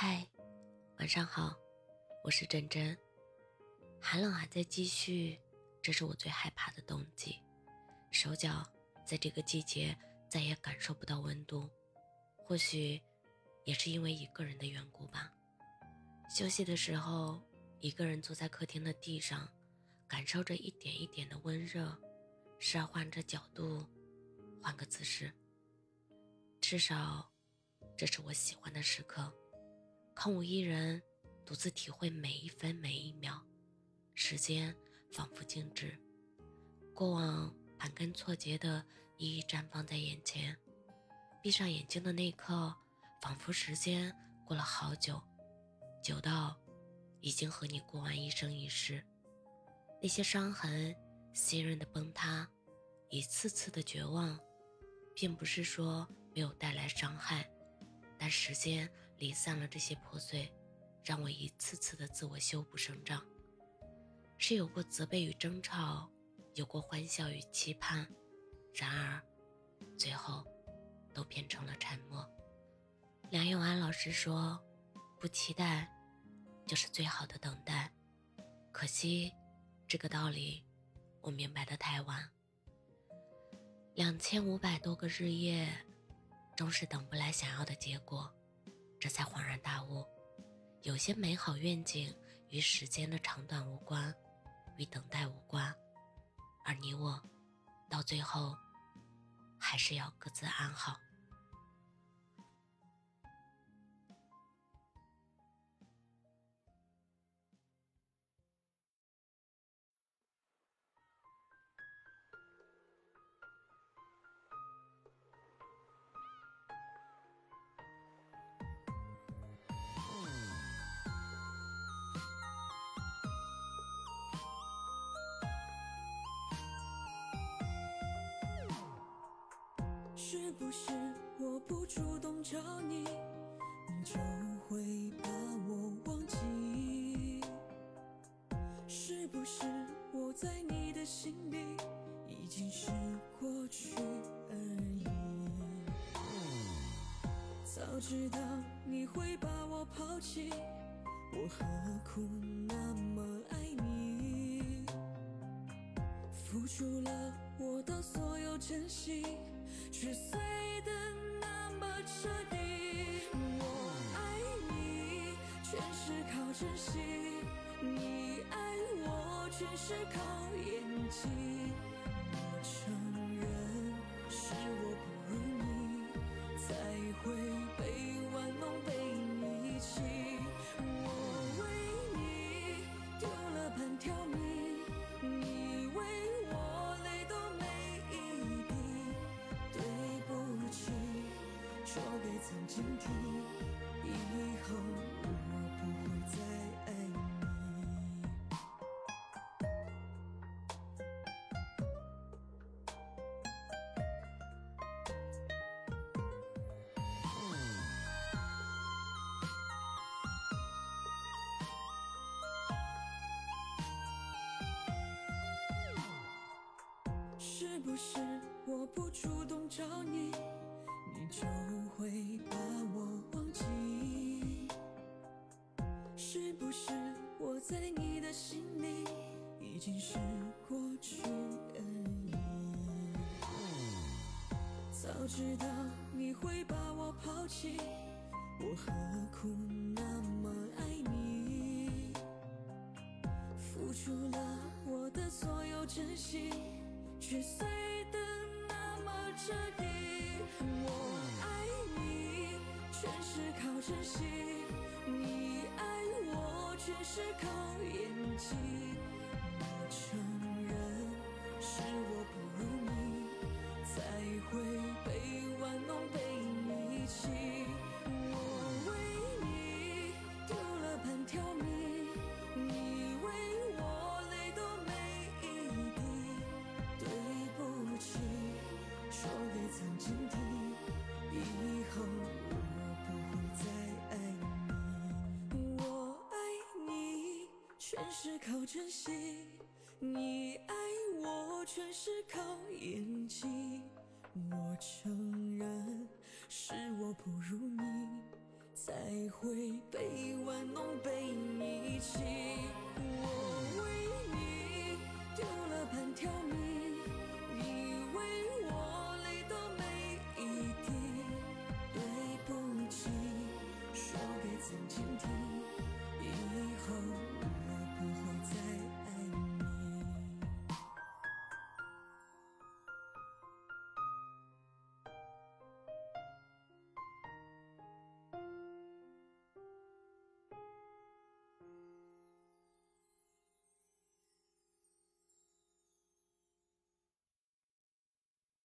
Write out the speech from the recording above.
嗨，晚上好，我是真真。寒冷还在继续，这是我最害怕的冬季。手脚在这个季节再也感受不到温度，或许也是因为一个人的缘故吧。休息的时候，一个人坐在客厅的地上，感受着一点一点的温热，时而换着角度，换个姿势。至少，这是我喜欢的时刻。空无一人，独自体会每一分每一秒，时间仿佛静止，过往盘根错节的一一绽放在眼前。闭上眼睛的那一刻，仿佛时间过了好久，久到已经和你过完一生一世。那些伤痕、信任的崩塌、一次次的绝望，并不是说没有带来伤害。但时间离散了这些破碎，让我一次次的自我修补生长。是有过责备与争吵，有过欢笑与期盼，然而，最后，都变成了沉默。梁永安老师说：“不期待，就是最好的等待。”可惜，这个道理，我明白的太晚。两千五百多个日夜。终是等不来想要的结果，这才恍然大悟，有些美好愿景与时间的长短无关，与等待无关，而你我，到最后，还是要各自安好。是不是我不主动找你，你就会把我忘记？是不是我在你的心里已经是过去而已？早知道你会把我抛弃，我何苦那么付出了我的所有真心。却碎得那么彻底。我爱你，全是靠真心；你爱我，全是靠演技。我承认是我不如你，才会曾经听，以后我不会再爱你。是不是我不主动找你？你就会已经是过去而已？早知道你会把我抛弃，我何苦那么爱你？付出了我的所有真心，却碎得那么彻底。我爱你，全是靠真心；你爱我，全是靠演技。承认是我不如你，才会被玩弄、被遗弃。我为你丢了半条命，你为我泪都没一滴。对不起，说给曾经听。以后我不会再爱你，我爱你全是靠真心，你爱我全是靠演技我承认是我不如你才会被玩弄被你欺我为你丢了半条命